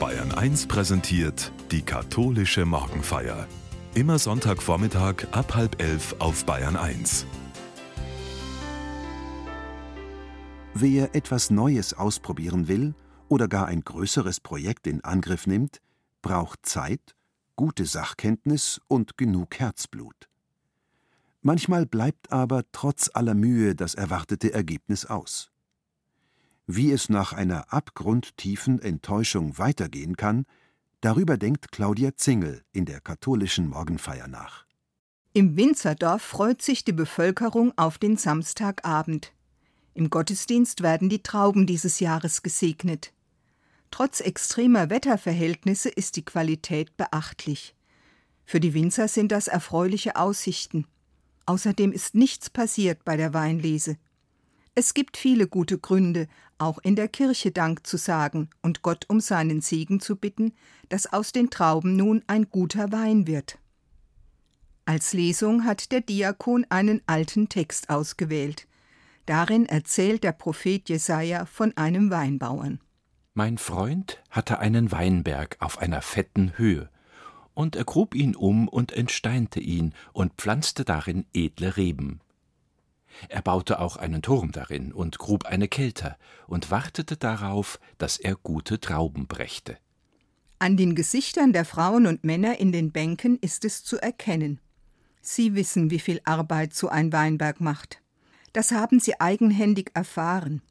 Bayern 1 präsentiert die katholische Morgenfeier. Immer Sonntagvormittag ab halb elf auf Bayern 1. Wer etwas Neues ausprobieren will oder gar ein größeres Projekt in Angriff nimmt, braucht Zeit, gute Sachkenntnis und genug Herzblut. Manchmal bleibt aber trotz aller Mühe das erwartete Ergebnis aus. Wie es nach einer abgrundtiefen Enttäuschung weitergehen kann, darüber denkt Claudia Zingel in der katholischen Morgenfeier nach. Im Winzerdorf freut sich die Bevölkerung auf den Samstagabend. Im Gottesdienst werden die Trauben dieses Jahres gesegnet. Trotz extremer Wetterverhältnisse ist die Qualität beachtlich. Für die Winzer sind das erfreuliche Aussichten. Außerdem ist nichts passiert bei der Weinlese. Es gibt viele gute Gründe, auch in der Kirche Dank zu sagen und Gott um seinen Segen zu bitten, dass aus den Trauben nun ein guter Wein wird. Als Lesung hat der Diakon einen alten Text ausgewählt. Darin erzählt der Prophet Jesaja von einem Weinbauern. Mein Freund hatte einen Weinberg auf einer fetten Höhe, und er grub ihn um und entsteinte ihn und pflanzte darin edle Reben. Er baute auch einen Turm darin und grub eine Kelter und wartete darauf, dass er gute Trauben brächte. An den Gesichtern der Frauen und Männer in den Bänken ist es zu erkennen. Sie wissen, wie viel Arbeit so ein Weinberg macht. Das haben sie eigenhändig erfahren.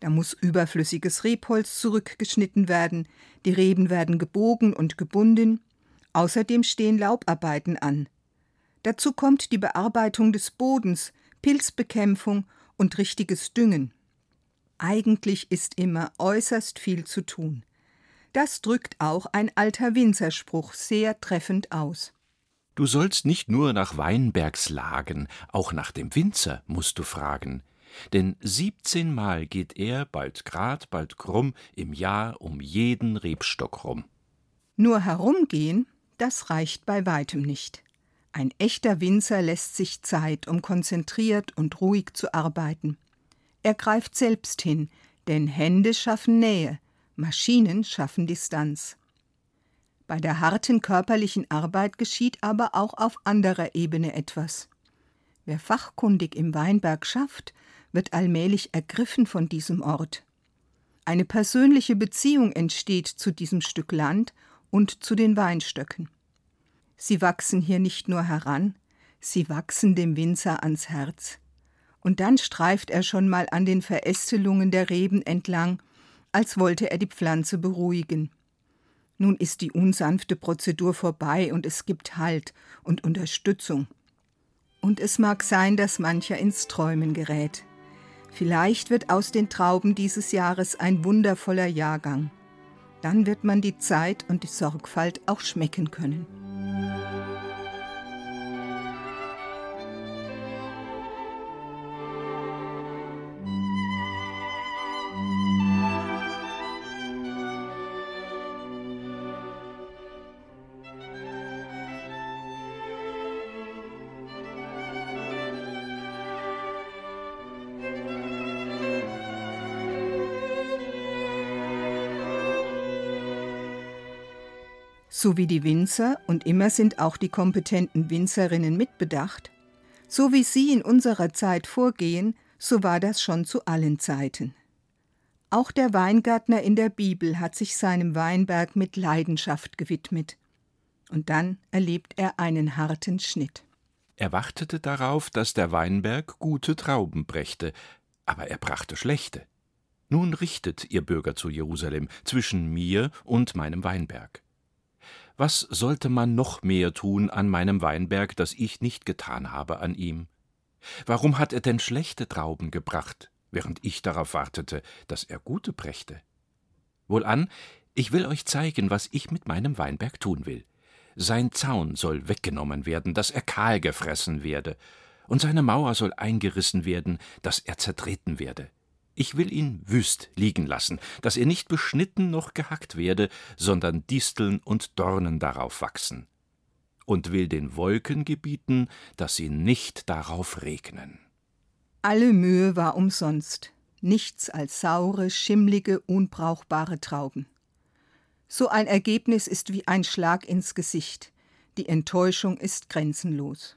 Da muss überflüssiges Rebholz zurückgeschnitten werden, die Reben werden gebogen und gebunden, außerdem stehen Laubarbeiten an. Dazu kommt die Bearbeitung des Bodens, Pilzbekämpfung und richtiges Düngen. Eigentlich ist immer äußerst viel zu tun. Das drückt auch ein alter Winzerspruch sehr treffend aus. Du sollst nicht nur nach Weinbergslagen, auch nach dem Winzer musst du fragen. Denn siebzehnmal geht er, bald grad, bald krumm, im Jahr um jeden Rebstock rum. Nur herumgehen, das reicht bei weitem nicht. Ein echter Winzer lässt sich Zeit, um konzentriert und ruhig zu arbeiten. Er greift selbst hin, denn Hände schaffen Nähe, Maschinen schaffen Distanz. Bei der harten körperlichen Arbeit geschieht aber auch auf anderer Ebene etwas. Wer fachkundig im Weinberg schafft, wird allmählich ergriffen von diesem Ort. Eine persönliche Beziehung entsteht zu diesem Stück Land und zu den Weinstöcken. Sie wachsen hier nicht nur heran, sie wachsen dem Winzer ans Herz. Und dann streift er schon mal an den Verästelungen der Reben entlang, als wollte er die Pflanze beruhigen. Nun ist die unsanfte Prozedur vorbei und es gibt Halt und Unterstützung. Und es mag sein, dass mancher ins Träumen gerät. Vielleicht wird aus den Trauben dieses Jahres ein wundervoller Jahrgang. Dann wird man die Zeit und die Sorgfalt auch schmecken können. So wie die Winzer, und immer sind auch die kompetenten Winzerinnen mitbedacht, so wie sie in unserer Zeit vorgehen, so war das schon zu allen Zeiten. Auch der Weingärtner in der Bibel hat sich seinem Weinberg mit Leidenschaft gewidmet. Und dann erlebt er einen harten Schnitt. Er wartete darauf, dass der Weinberg gute Trauben brächte, aber er brachte schlechte. Nun richtet, ihr Bürger zu Jerusalem, zwischen mir und meinem Weinberg. Was sollte man noch mehr tun an meinem Weinberg, das ich nicht getan habe an ihm? Warum hat er denn schlechte Trauben gebracht, während ich darauf wartete, dass er gute brächte? Wohlan, ich will euch zeigen, was ich mit meinem Weinberg tun will. Sein Zaun soll weggenommen werden, dass er kahl gefressen werde, und seine Mauer soll eingerissen werden, dass er zertreten werde. Ich will ihn wüst liegen lassen, dass er nicht beschnitten noch gehackt werde, sondern Disteln und Dornen darauf wachsen. Und will den Wolken gebieten, dass sie nicht darauf regnen. Alle Mühe war umsonst, nichts als saure, schimmlige, unbrauchbare Trauben. So ein Ergebnis ist wie ein Schlag ins Gesicht. Die Enttäuschung ist grenzenlos.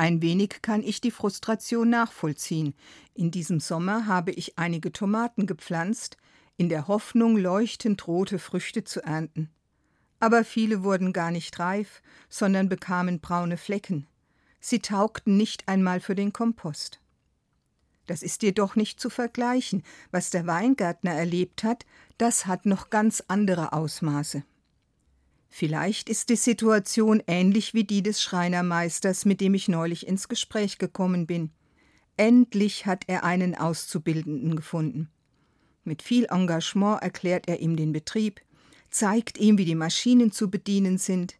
Ein wenig kann ich die Frustration nachvollziehen. In diesem Sommer habe ich einige Tomaten gepflanzt, in der Hoffnung, leuchtend rote Früchte zu ernten. Aber viele wurden gar nicht reif, sondern bekamen braune Flecken. Sie taugten nicht einmal für den Kompost. Das ist jedoch nicht zu vergleichen. Was der Weingärtner erlebt hat, das hat noch ganz andere Ausmaße. Vielleicht ist die Situation ähnlich wie die des Schreinermeisters, mit dem ich neulich ins Gespräch gekommen bin. Endlich hat er einen Auszubildenden gefunden. Mit viel Engagement erklärt er ihm den Betrieb, zeigt ihm, wie die Maschinen zu bedienen sind.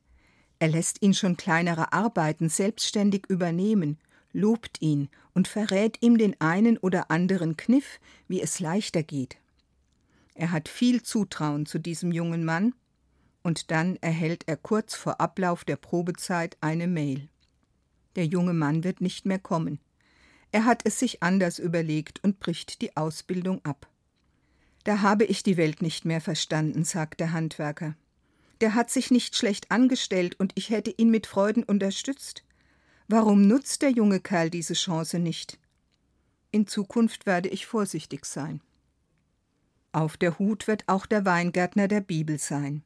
Er lässt ihn schon kleinere Arbeiten selbstständig übernehmen, lobt ihn und verrät ihm den einen oder anderen Kniff, wie es leichter geht. Er hat viel Zutrauen zu diesem jungen Mann und dann erhält er kurz vor Ablauf der Probezeit eine Mail. Der junge Mann wird nicht mehr kommen. Er hat es sich anders überlegt und bricht die Ausbildung ab. Da habe ich die Welt nicht mehr verstanden, sagt der Handwerker. Der hat sich nicht schlecht angestellt und ich hätte ihn mit Freuden unterstützt. Warum nutzt der junge Kerl diese Chance nicht? In Zukunft werde ich vorsichtig sein. Auf der Hut wird auch der Weingärtner der Bibel sein.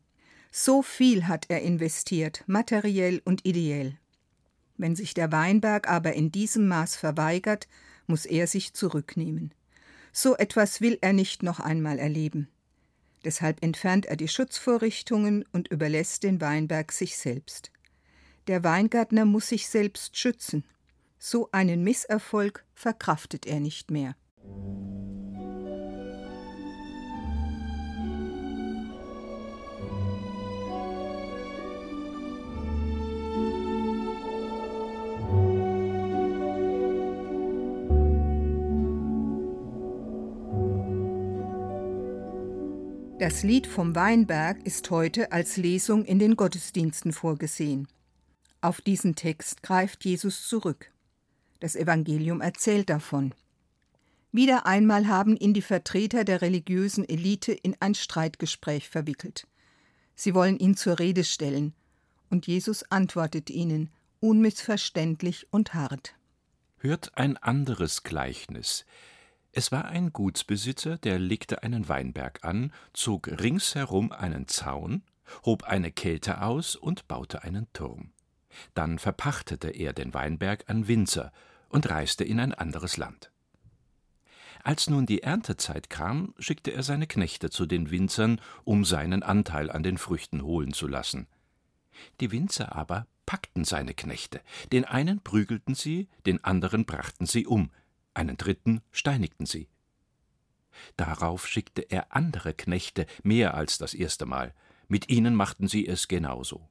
So viel hat er investiert, materiell und ideell. Wenn sich der Weinberg aber in diesem Maß verweigert, muss er sich zurücknehmen. So etwas will er nicht noch einmal erleben. Deshalb entfernt er die Schutzvorrichtungen und überlässt den Weinberg sich selbst. Der Weingärtner muss sich selbst schützen. So einen Misserfolg verkraftet er nicht mehr. Das Lied vom Weinberg ist heute als Lesung in den Gottesdiensten vorgesehen. Auf diesen Text greift Jesus zurück. Das Evangelium erzählt davon. Wieder einmal haben ihn die Vertreter der religiösen Elite in ein Streitgespräch verwickelt. Sie wollen ihn zur Rede stellen, und Jesus antwortet ihnen, unmissverständlich und hart. Hört ein anderes Gleichnis. Es war ein Gutsbesitzer, der legte einen Weinberg an, zog ringsherum einen Zaun, hob eine Kälte aus und baute einen Turm. Dann verpachtete er den Weinberg an Winzer und reiste in ein anderes Land. Als nun die Erntezeit kam, schickte er seine Knechte zu den Winzern, um seinen Anteil an den Früchten holen zu lassen. Die Winzer aber packten seine Knechte, den einen prügelten sie, den anderen brachten sie um, einen dritten steinigten sie. Darauf schickte er andere Knechte, mehr als das erste Mal, mit ihnen machten sie es genauso.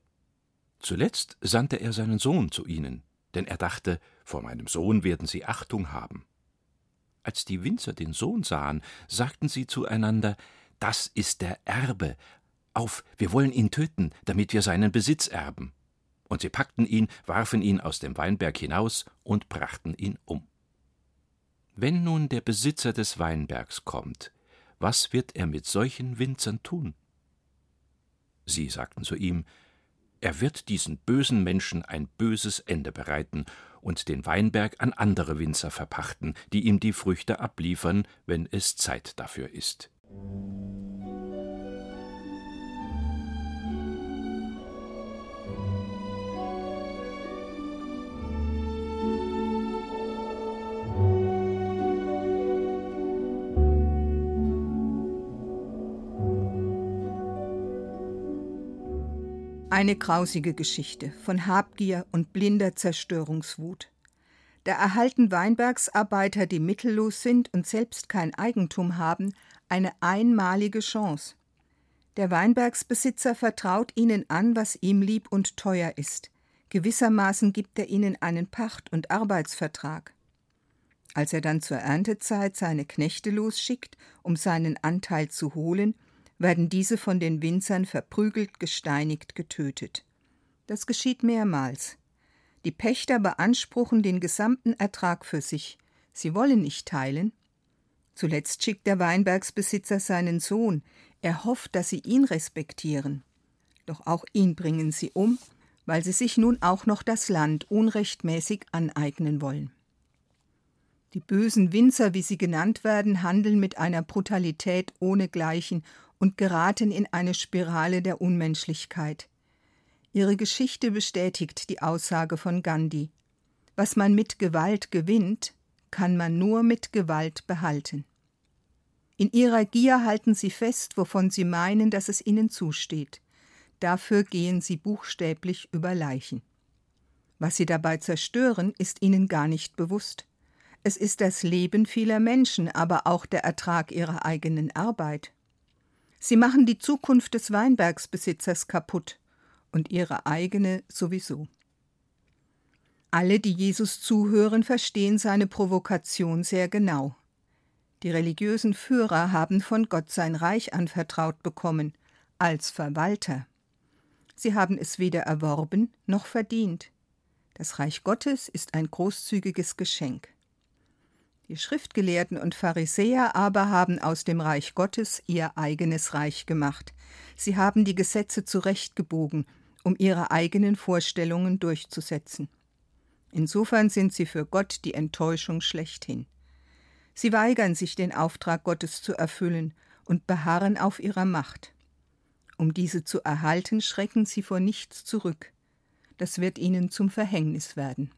Zuletzt sandte er seinen Sohn zu ihnen, denn er dachte, vor meinem Sohn werden sie Achtung haben. Als die Winzer den Sohn sahen, sagten sie zueinander, das ist der Erbe. Auf, wir wollen ihn töten, damit wir seinen Besitz erben. Und sie packten ihn, warfen ihn aus dem Weinberg hinaus und brachten ihn um. Wenn nun der Besitzer des Weinbergs kommt, was wird er mit solchen Winzern tun? Sie sagten zu ihm, er wird diesen bösen Menschen ein böses Ende bereiten und den Weinberg an andere Winzer verpachten, die ihm die Früchte abliefern, wenn es Zeit dafür ist. Eine grausige Geschichte von Habgier und blinder Zerstörungswut. Da erhalten Weinbergsarbeiter, die mittellos sind und selbst kein Eigentum haben, eine einmalige Chance. Der Weinbergsbesitzer vertraut ihnen an, was ihm lieb und teuer ist. Gewissermaßen gibt er ihnen einen Pacht- und Arbeitsvertrag. Als er dann zur Erntezeit seine Knechte losschickt, um seinen Anteil zu holen, werden diese von den Winzern verprügelt, gesteinigt, getötet. Das geschieht mehrmals. Die Pächter beanspruchen den gesamten Ertrag für sich. Sie wollen nicht teilen. Zuletzt schickt der Weinbergsbesitzer seinen Sohn. Er hofft, dass sie ihn respektieren. Doch auch ihn bringen sie um, weil sie sich nun auch noch das Land unrechtmäßig aneignen wollen. Die bösen Winzer, wie sie genannt werden, handeln mit einer Brutalität ohnegleichen und geraten in eine Spirale der Unmenschlichkeit. Ihre Geschichte bestätigt die Aussage von Gandhi. Was man mit Gewalt gewinnt, kann man nur mit Gewalt behalten. In ihrer Gier halten sie fest, wovon sie meinen, dass es ihnen zusteht. Dafür gehen sie buchstäblich über Leichen. Was sie dabei zerstören, ist ihnen gar nicht bewusst. Es ist das Leben vieler Menschen, aber auch der Ertrag ihrer eigenen Arbeit. Sie machen die Zukunft des Weinbergsbesitzers kaputt und ihre eigene sowieso. Alle, die Jesus zuhören, verstehen seine Provokation sehr genau. Die religiösen Führer haben von Gott sein Reich anvertraut bekommen, als Verwalter. Sie haben es weder erworben noch verdient. Das Reich Gottes ist ein großzügiges Geschenk. Die Schriftgelehrten und Pharisäer aber haben aus dem Reich Gottes ihr eigenes Reich gemacht. Sie haben die Gesetze zurechtgebogen, um ihre eigenen Vorstellungen durchzusetzen. Insofern sind sie für Gott die Enttäuschung schlechthin. Sie weigern sich, den Auftrag Gottes zu erfüllen und beharren auf ihrer Macht. Um diese zu erhalten, schrecken sie vor nichts zurück. Das wird ihnen zum Verhängnis werden.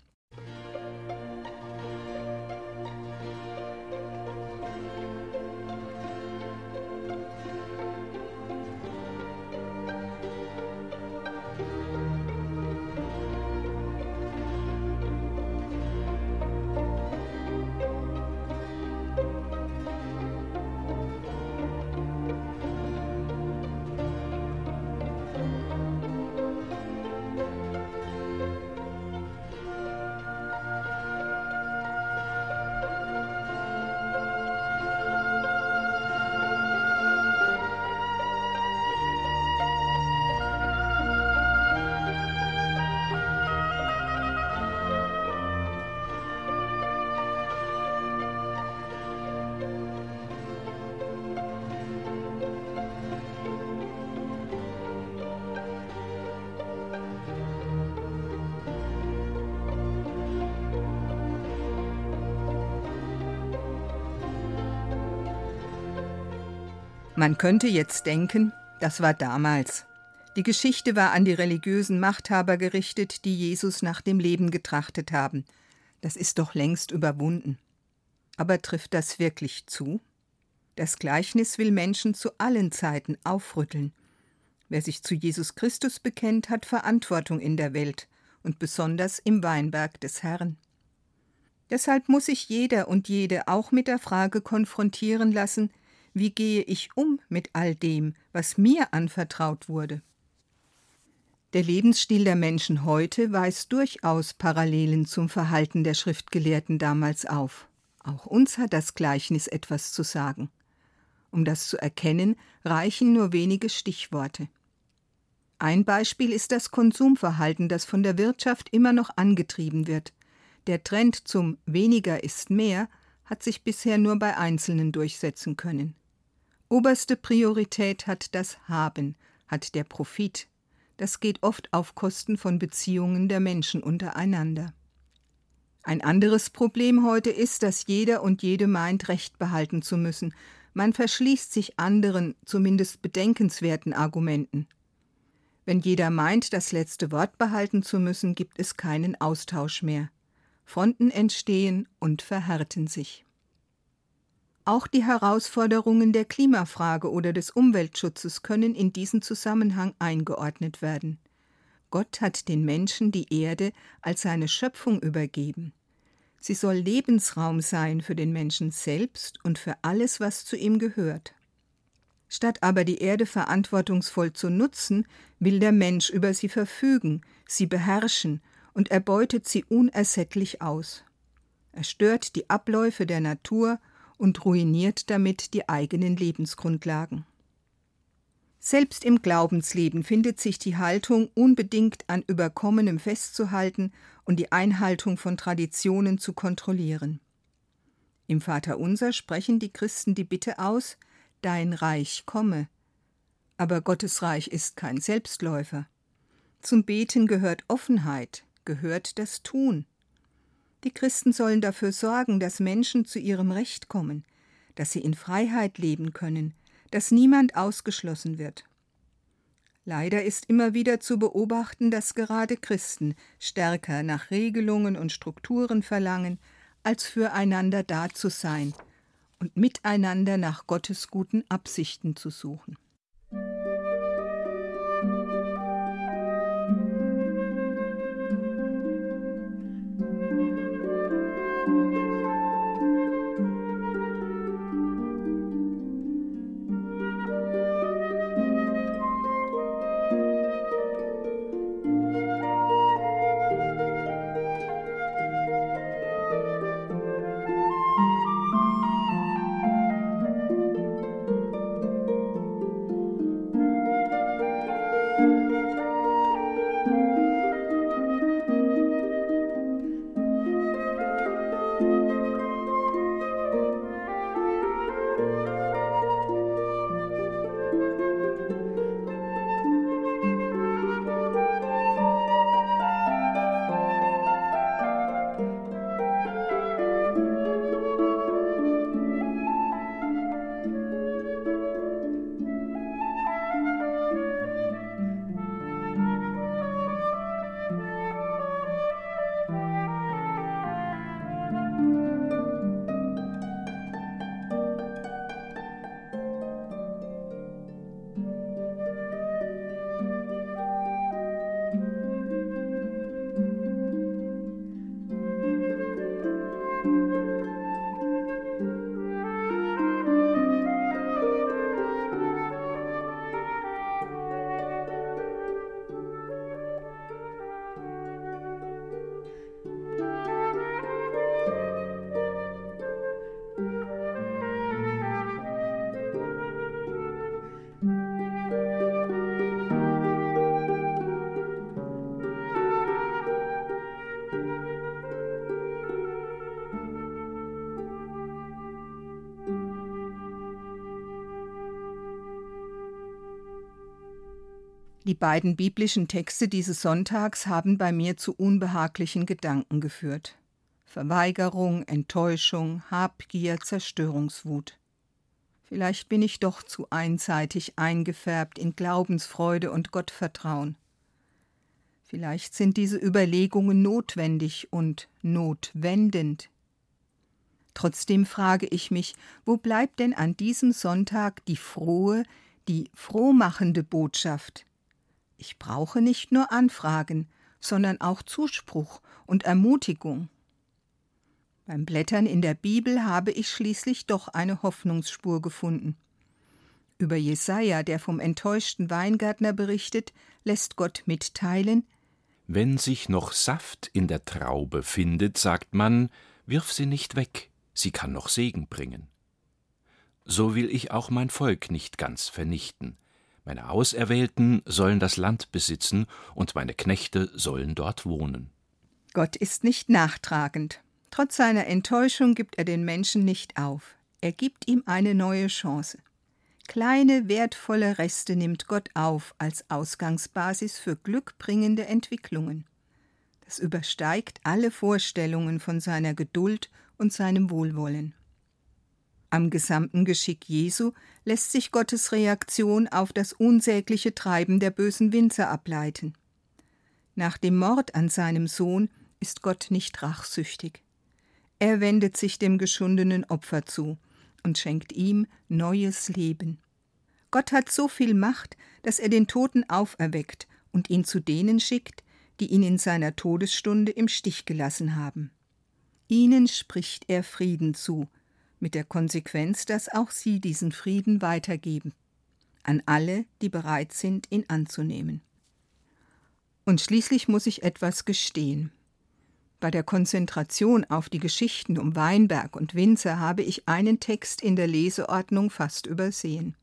Man könnte jetzt denken, das war damals. Die Geschichte war an die religiösen Machthaber gerichtet, die Jesus nach dem Leben getrachtet haben. Das ist doch längst überwunden. Aber trifft das wirklich zu? Das Gleichnis will Menschen zu allen Zeiten aufrütteln. Wer sich zu Jesus Christus bekennt, hat Verantwortung in der Welt und besonders im Weinberg des Herrn. Deshalb muss sich jeder und jede auch mit der Frage konfrontieren lassen, wie gehe ich um mit all dem, was mir anvertraut wurde? Der Lebensstil der Menschen heute weist durchaus Parallelen zum Verhalten der Schriftgelehrten damals auf. Auch uns hat das Gleichnis etwas zu sagen. Um das zu erkennen, reichen nur wenige Stichworte. Ein Beispiel ist das Konsumverhalten, das von der Wirtschaft immer noch angetrieben wird. Der Trend zum weniger ist mehr hat sich bisher nur bei Einzelnen durchsetzen können. Oberste Priorität hat das Haben, hat der Profit. Das geht oft auf Kosten von Beziehungen der Menschen untereinander. Ein anderes Problem heute ist, dass jeder und jede meint, Recht behalten zu müssen. Man verschließt sich anderen, zumindest bedenkenswerten Argumenten. Wenn jeder meint, das letzte Wort behalten zu müssen, gibt es keinen Austausch mehr. Fronten entstehen und verhärten sich. Auch die Herausforderungen der Klimafrage oder des Umweltschutzes können in diesen Zusammenhang eingeordnet werden. Gott hat den Menschen die Erde als seine Schöpfung übergeben. Sie soll Lebensraum sein für den Menschen selbst und für alles, was zu ihm gehört. Statt aber die Erde verantwortungsvoll zu nutzen, will der Mensch über sie verfügen, sie beherrschen und er beutet sie unersättlich aus. Er stört die Abläufe der Natur und ruiniert damit die eigenen Lebensgrundlagen. Selbst im Glaubensleben findet sich die Haltung, unbedingt an Überkommenem festzuhalten und die Einhaltung von Traditionen zu kontrollieren. Im Vaterunser sprechen die Christen die Bitte aus, Dein Reich komme. Aber Gottes Reich ist kein Selbstläufer. Zum Beten gehört Offenheit, gehört das Tun. Die Christen sollen dafür sorgen, dass Menschen zu ihrem Recht kommen, dass sie in Freiheit leben können, dass niemand ausgeschlossen wird. Leider ist immer wieder zu beobachten, dass gerade Christen stärker nach Regelungen und Strukturen verlangen, als füreinander da zu sein und miteinander nach Gottes guten Absichten zu suchen. Die beiden biblischen Texte dieses Sonntags haben bei mir zu unbehaglichen Gedanken geführt. Verweigerung, Enttäuschung, Habgier, Zerstörungswut. Vielleicht bin ich doch zu einseitig eingefärbt in Glaubensfreude und Gottvertrauen. Vielleicht sind diese Überlegungen notwendig und notwendend. Trotzdem frage ich mich, wo bleibt denn an diesem Sonntag die frohe, die frohmachende Botschaft, ich brauche nicht nur Anfragen, sondern auch Zuspruch und Ermutigung. Beim Blättern in der Bibel habe ich schließlich doch eine Hoffnungsspur gefunden. Über Jesaja, der vom enttäuschten Weingärtner berichtet, lässt Gott mitteilen: Wenn sich noch Saft in der Traube findet, sagt man, wirf sie nicht weg, sie kann noch Segen bringen. So will ich auch mein Volk nicht ganz vernichten. Meine Auserwählten sollen das Land besitzen, und meine Knechte sollen dort wohnen. Gott ist nicht nachtragend. Trotz seiner Enttäuschung gibt er den Menschen nicht auf. Er gibt ihm eine neue Chance. Kleine, wertvolle Reste nimmt Gott auf als Ausgangsbasis für glückbringende Entwicklungen. Das übersteigt alle Vorstellungen von seiner Geduld und seinem Wohlwollen. Am gesamten Geschick Jesu lässt sich Gottes Reaktion auf das unsägliche Treiben der bösen Winzer ableiten. Nach dem Mord an seinem Sohn ist Gott nicht rachsüchtig. Er wendet sich dem geschundenen Opfer zu und schenkt ihm neues Leben. Gott hat so viel Macht, dass er den Toten auferweckt und ihn zu denen schickt, die ihn in seiner Todesstunde im Stich gelassen haben. Ihnen spricht er Frieden zu, mit der Konsequenz, dass auch sie diesen Frieden weitergeben an alle, die bereit sind, ihn anzunehmen. Und schließlich muss ich etwas gestehen. Bei der Konzentration auf die Geschichten um Weinberg und Winzer habe ich einen Text in der Leseordnung fast übersehen.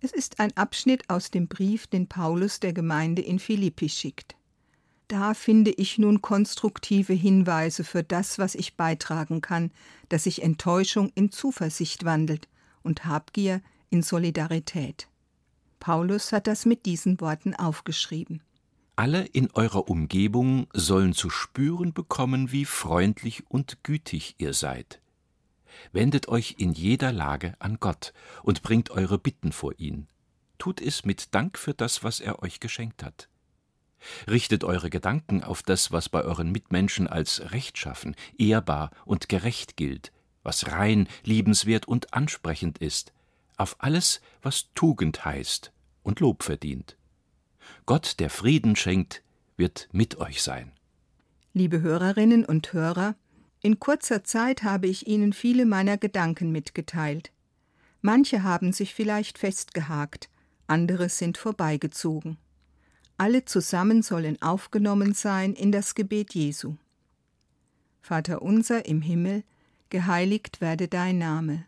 Es ist ein Abschnitt aus dem Brief, den Paulus der Gemeinde in Philippi schickt. Da finde ich nun konstruktive Hinweise für das, was ich beitragen kann, dass sich Enttäuschung in Zuversicht wandelt und Habgier in Solidarität. Paulus hat das mit diesen Worten aufgeschrieben. Alle in eurer Umgebung sollen zu spüren bekommen, wie freundlich und gütig ihr seid. Wendet euch in jeder Lage an Gott und bringt eure Bitten vor ihn. Tut es mit Dank für das, was er euch geschenkt hat. Richtet eure Gedanken auf das, was bei euren Mitmenschen als rechtschaffen, ehrbar und gerecht gilt, was rein, liebenswert und ansprechend ist, auf alles, was Tugend heißt und Lob verdient. Gott, der Frieden schenkt, wird mit euch sein. Liebe Hörerinnen und Hörer, in kurzer Zeit habe ich Ihnen viele meiner Gedanken mitgeteilt. Manche haben sich vielleicht festgehakt, andere sind vorbeigezogen. Alle zusammen sollen aufgenommen sein in das Gebet Jesu. Vater unser im Himmel, geheiligt werde dein Name,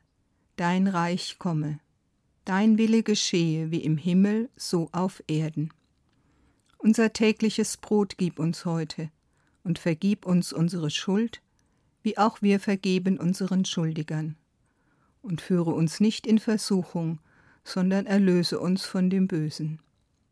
dein Reich komme, dein Wille geschehe wie im Himmel so auf Erden. Unser tägliches Brot gib uns heute und vergib uns unsere Schuld, wie auch wir vergeben unseren Schuldigern. Und führe uns nicht in Versuchung, sondern erlöse uns von dem Bösen.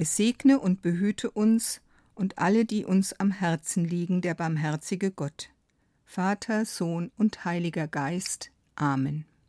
Es segne und behüte uns und alle, die uns am Herzen liegen, der barmherzige Gott. Vater, Sohn und Heiliger Geist. Amen.